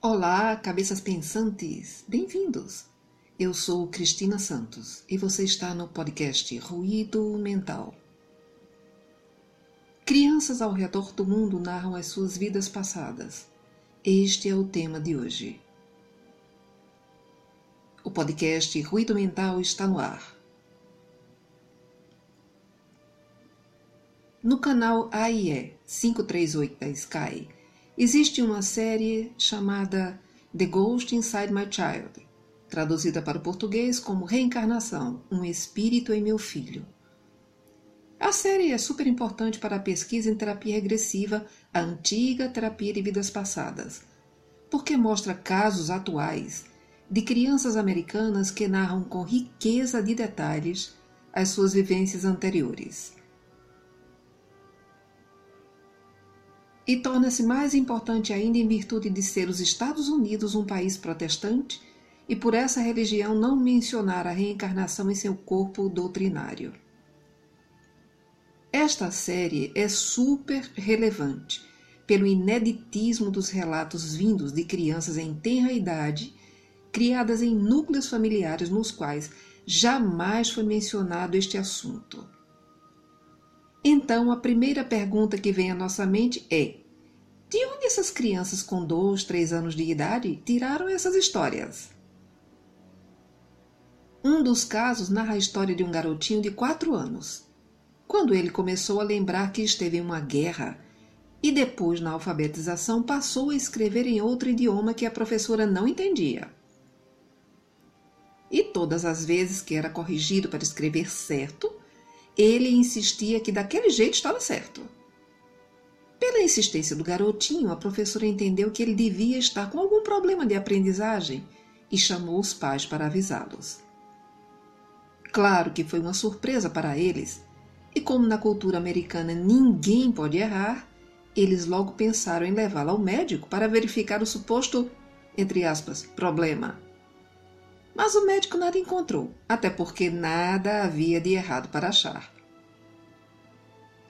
Olá, cabeças pensantes! Bem-vindos! Eu sou Cristina Santos e você está no podcast Ruído Mental. Crianças ao redor do mundo narram as suas vidas passadas. Este é o tema de hoje. O podcast Ruído Mental está no ar. No canal AIE 538 da Sky, existe uma série chamada The Ghost Inside My Child, traduzida para o português como Reencarnação, um espírito em meu filho. A série é super importante para a pesquisa em terapia regressiva, a antiga terapia de vidas passadas, porque mostra casos atuais de crianças americanas que narram com riqueza de detalhes as suas vivências anteriores. E torna-se mais importante ainda em virtude de ser os Estados Unidos um país protestante e por essa religião não mencionar a reencarnação em seu corpo doutrinário. Esta série é super relevante pelo ineditismo dos relatos vindos de crianças em tenra idade, criadas em núcleos familiares nos quais jamais foi mencionado este assunto. Então, a primeira pergunta que vem à nossa mente é: de onde essas crianças com dois, três anos de idade tiraram essas histórias? Um dos casos narra a história de um garotinho de quatro anos, quando ele começou a lembrar que esteve em uma guerra e depois, na alfabetização, passou a escrever em outro idioma que a professora não entendia. E todas as vezes que era corrigido para escrever certo, ele insistia que daquele jeito estava certo. Pela insistência do garotinho, a professora entendeu que ele devia estar com algum problema de aprendizagem e chamou os pais para avisá-los. Claro que foi uma surpresa para eles, e como na cultura americana ninguém pode errar, eles logo pensaram em levá-la ao médico para verificar o suposto, entre aspas, problema. Mas o médico nada encontrou, até porque nada havia de errado para achar.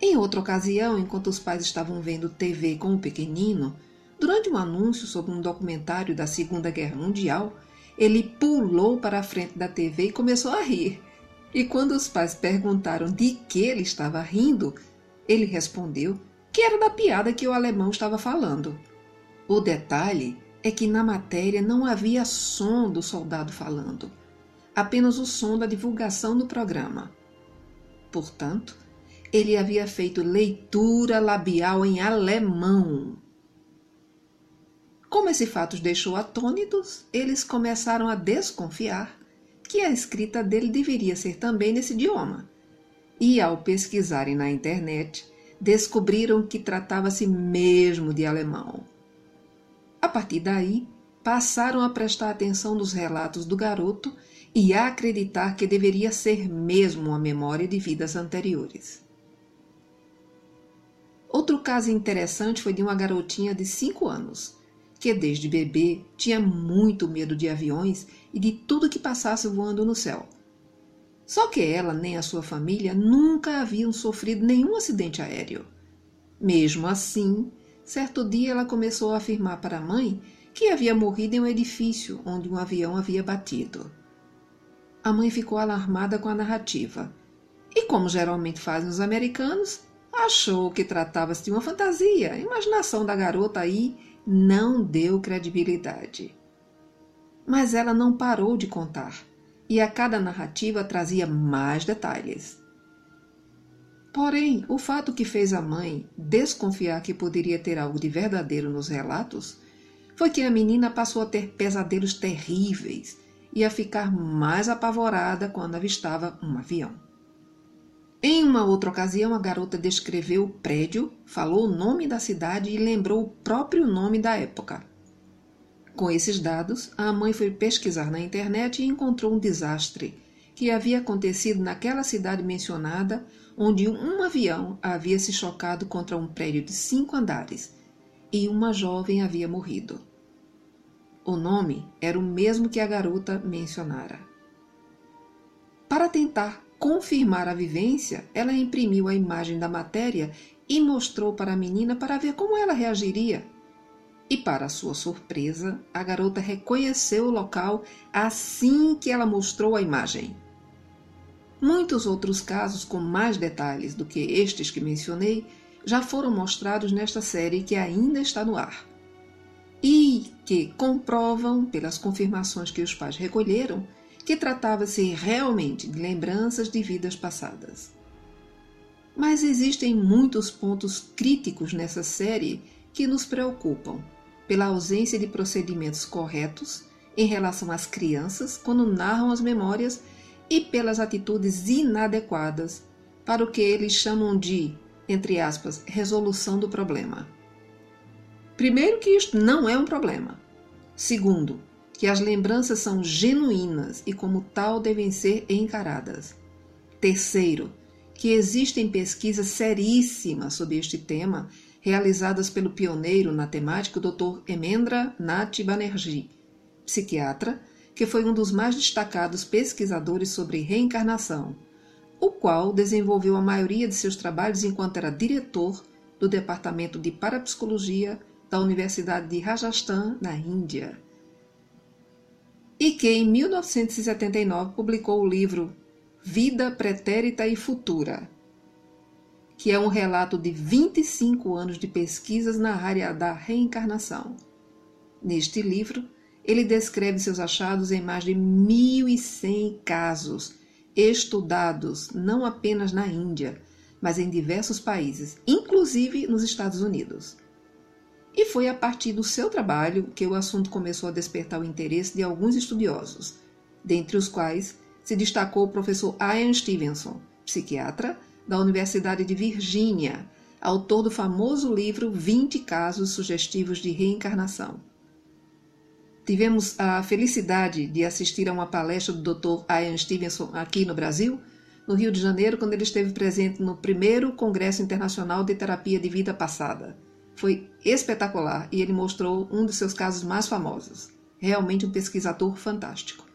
Em outra ocasião, enquanto os pais estavam vendo TV com o pequenino, durante um anúncio sobre um documentário da Segunda Guerra Mundial, ele pulou para a frente da TV e começou a rir. E quando os pais perguntaram de que ele estava rindo, ele respondeu que era da piada que o alemão estava falando. O detalhe é que na matéria não havia som do soldado falando, apenas o som da divulgação do programa. Portanto, ele havia feito leitura labial em alemão. Como esse fato os deixou atônitos, eles começaram a desconfiar que a escrita dele deveria ser também nesse idioma. E ao pesquisarem na internet, descobriram que tratava-se mesmo de alemão. A partir daí, passaram a prestar atenção nos relatos do garoto e a acreditar que deveria ser mesmo uma memória de vidas anteriores. Outro caso interessante foi de uma garotinha de 5 anos, que desde bebê tinha muito medo de aviões e de tudo que passasse voando no céu. Só que ela nem a sua família nunca haviam sofrido nenhum acidente aéreo. Mesmo assim, Certo dia ela começou a afirmar para a mãe que havia morrido em um edifício onde um avião havia batido. A mãe ficou alarmada com a narrativa e, como geralmente fazem os americanos, achou que tratava-se de uma fantasia. A imaginação da garota aí não deu credibilidade. Mas ela não parou de contar e a cada narrativa trazia mais detalhes. Porém, o fato que fez a mãe desconfiar que poderia ter algo de verdadeiro nos relatos foi que a menina passou a ter pesadelos terríveis e a ficar mais apavorada quando avistava um avião. Uma outra ocasião, a garota descreveu o prédio, falou o nome da cidade e lembrou o próprio nome da época. Com esses dados, a mãe foi pesquisar na internet e encontrou um desastre que havia acontecido naquela cidade mencionada onde um avião havia se chocado contra um prédio de cinco andares e uma jovem havia morrido. O nome era o mesmo que a garota mencionara. Para tentar confirmar a vivência, ela imprimiu a imagem da matéria e mostrou para a menina para ver como ela reagiria. E, para sua surpresa, a garota reconheceu o local assim que ela mostrou a imagem. Muitos outros casos com mais detalhes do que estes que mencionei já foram mostrados nesta série que ainda está no ar. E que comprovam, pelas confirmações que os pais recolheram, que tratava-se realmente de lembranças de vidas passadas. Mas existem muitos pontos críticos nessa série que nos preocupam pela ausência de procedimentos corretos em relação às crianças quando narram as memórias e pelas atitudes inadequadas para o que eles chamam de, entre aspas, resolução do problema. Primeiro, que isto não é um problema. Segundo, que as lembranças são genuínas e, como tal, devem ser encaradas. Terceiro, que existem pesquisas seríssimas sobre este tema realizadas pelo pioneiro na temática Dr. Emendra Nath Banerjee, psiquiatra, que foi um dos mais destacados pesquisadores sobre reencarnação, o qual desenvolveu a maioria de seus trabalhos enquanto era diretor do Departamento de Parapsicologia da Universidade de Rajasthan, na Índia. E que em 1979 publicou o livro Vida Pretérita e Futura, que é um relato de 25 anos de pesquisas na área da reencarnação. Neste livro, ele descreve seus achados em mais de 1.100 casos estudados não apenas na Índia, mas em diversos países, inclusive nos Estados Unidos. E foi a partir do seu trabalho que o assunto começou a despertar o interesse de alguns estudiosos, dentre os quais se destacou o professor Ian Stevenson, psiquiatra da Universidade de Virgínia, autor do famoso livro 20 Casos Sugestivos de Reencarnação. Tivemos a felicidade de assistir a uma palestra do Dr. Ian Stevenson aqui no Brasil, no Rio de Janeiro, quando ele esteve presente no primeiro Congresso Internacional de Terapia de Vida Passada. Foi espetacular e ele mostrou um dos seus casos mais famosos. Realmente um pesquisador fantástico.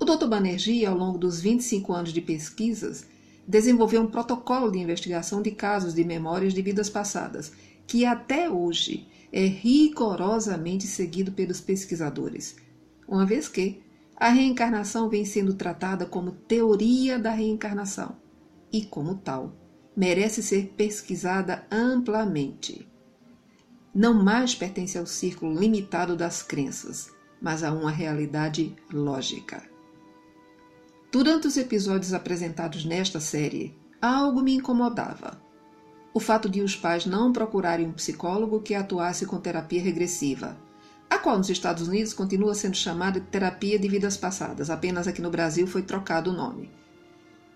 O Dr. Banerjee, ao longo dos 25 anos de pesquisas, desenvolveu um protocolo de investigação de casos de memórias de vidas passadas, que até hoje é rigorosamente seguido pelos pesquisadores, uma vez que a reencarnação vem sendo tratada como teoria da reencarnação e, como tal, merece ser pesquisada amplamente. Não mais pertence ao círculo limitado das crenças, mas a uma realidade lógica. Durante os episódios apresentados nesta série, algo me incomodava. O fato de os pais não procurarem um psicólogo que atuasse com terapia regressiva, a qual nos Estados Unidos continua sendo chamada de terapia de vidas passadas, apenas aqui no Brasil foi trocado o nome.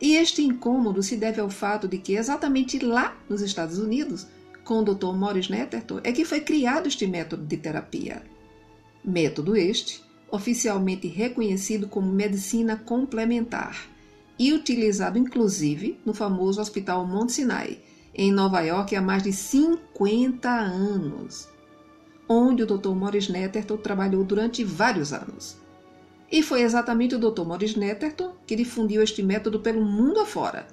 E este incômodo se deve ao fato de que exatamente lá nos Estados Unidos, com o Dr. Morris Netterton, é que foi criado este método de terapia. Método este oficialmente reconhecido como medicina complementar e utilizado inclusive no famoso Hospital Mount Sinai, em Nova York, há mais de 50 anos, onde o Dr. Morris Netterton trabalhou durante vários anos. E foi exatamente o Dr. Morris Netterton que difundiu este método pelo mundo afora,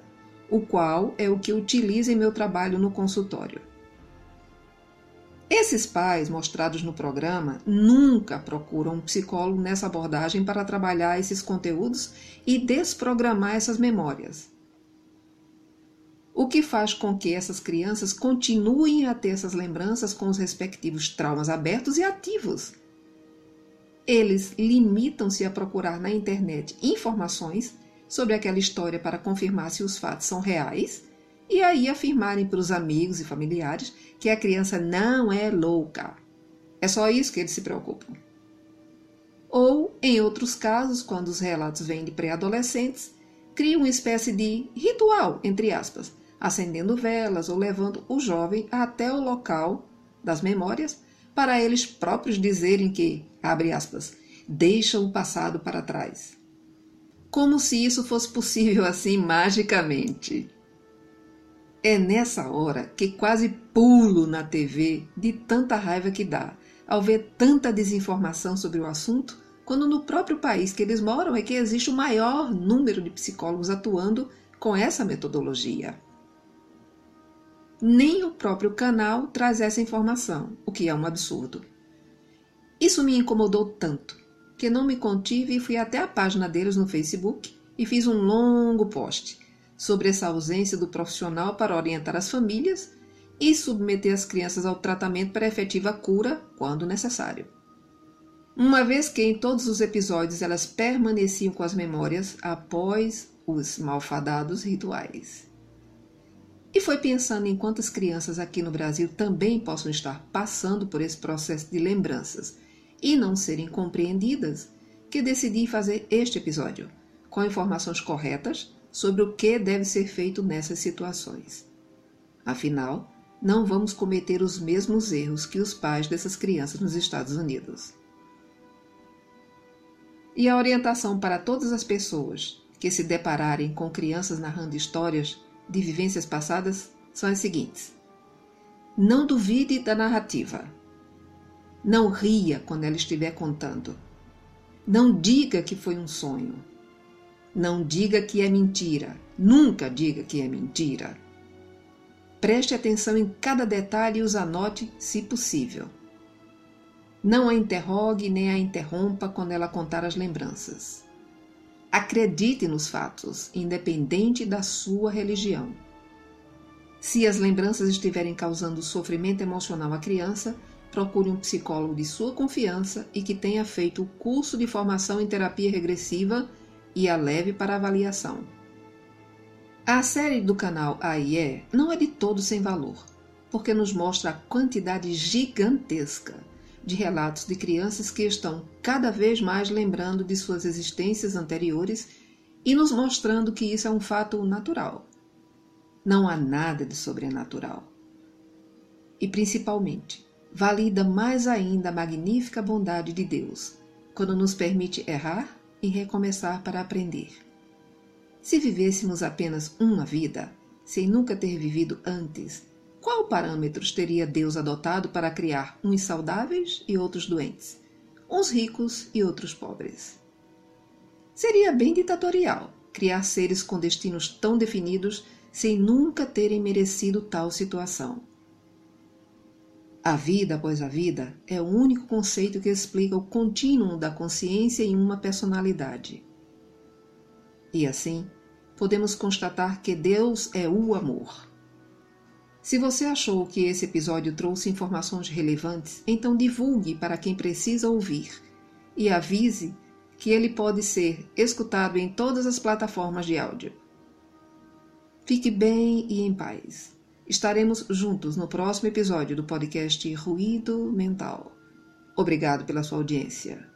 o qual é o que utilizo em meu trabalho no consultório. Esses pais mostrados no programa nunca procuram um psicólogo nessa abordagem para trabalhar esses conteúdos e desprogramar essas memórias. O que faz com que essas crianças continuem a ter essas lembranças com os respectivos traumas abertos e ativos. Eles limitam-se a procurar na internet informações sobre aquela história para confirmar se os fatos são reais e aí afirmarem para os amigos e familiares que a criança não é louca. É só isso que eles se preocupam. Ou, em outros casos, quando os relatos vêm de pré-adolescentes, criam uma espécie de ritual, entre aspas, acendendo velas ou levando o jovem até o local das memórias para eles próprios dizerem que, abre aspas, deixam o passado para trás. Como se isso fosse possível assim magicamente. É nessa hora que quase pulo na TV de tanta raiva que dá ao ver tanta desinformação sobre o assunto, quando no próprio país que eles moram é que existe o maior número de psicólogos atuando com essa metodologia. nem o próprio canal traz essa informação, o que é um absurdo. Isso me incomodou tanto que não me contive e fui até a página deles no Facebook e fiz um longo post sobre essa ausência do profissional para orientar as famílias e submeter as crianças ao tratamento para efetiva cura quando necessário. Uma vez que em todos os episódios elas permaneciam com as memórias após os malfadados rituais. E foi pensando em quantas crianças aqui no Brasil também possam estar passando por esse processo de lembranças e não serem compreendidas que decidi fazer este episódio, com informações corretas sobre o que deve ser feito nessas situações. Afinal, não vamos cometer os mesmos erros que os pais dessas crianças nos Estados Unidos. E a orientação para todas as pessoas que se depararem com crianças narrando histórias de vivências passadas são as seguintes: Não duvide da narrativa. Não ria quando ela estiver contando. Não diga que foi um sonho. Não diga que é mentira. Nunca diga que é mentira. Preste atenção em cada detalhe e os anote, se possível. Não a interrogue nem a interrompa quando ela contar as lembranças. Acredite nos fatos, independente da sua religião. Se as lembranças estiverem causando sofrimento emocional à criança, procure um psicólogo de sua confiança e que tenha feito o curso de formação em terapia regressiva e a leve para avaliação. A série do canal AIE não é de todo sem valor, porque nos mostra a quantidade gigantesca de relatos de crianças que estão cada vez mais lembrando de suas existências anteriores e nos mostrando que isso é um fato natural. Não há nada de sobrenatural. E principalmente, valida mais ainda a magnífica bondade de Deus, quando nos permite errar e recomeçar para aprender. Se vivêssemos apenas uma vida, sem nunca ter vivido antes, qual parâmetros teria Deus adotado para criar uns saudáveis e outros doentes, uns ricos e outros pobres? Seria bem ditatorial criar seres com destinos tão definidos sem nunca terem merecido tal situação. A vida após a vida é o único conceito que explica o contínuo da consciência em uma personalidade. E assim, podemos constatar que Deus é o amor. Se você achou que esse episódio trouxe informações relevantes, então divulgue para quem precisa ouvir e avise que ele pode ser escutado em todas as plataformas de áudio. Fique bem e em paz. Estaremos juntos no próximo episódio do podcast Ruído Mental. Obrigado pela sua audiência.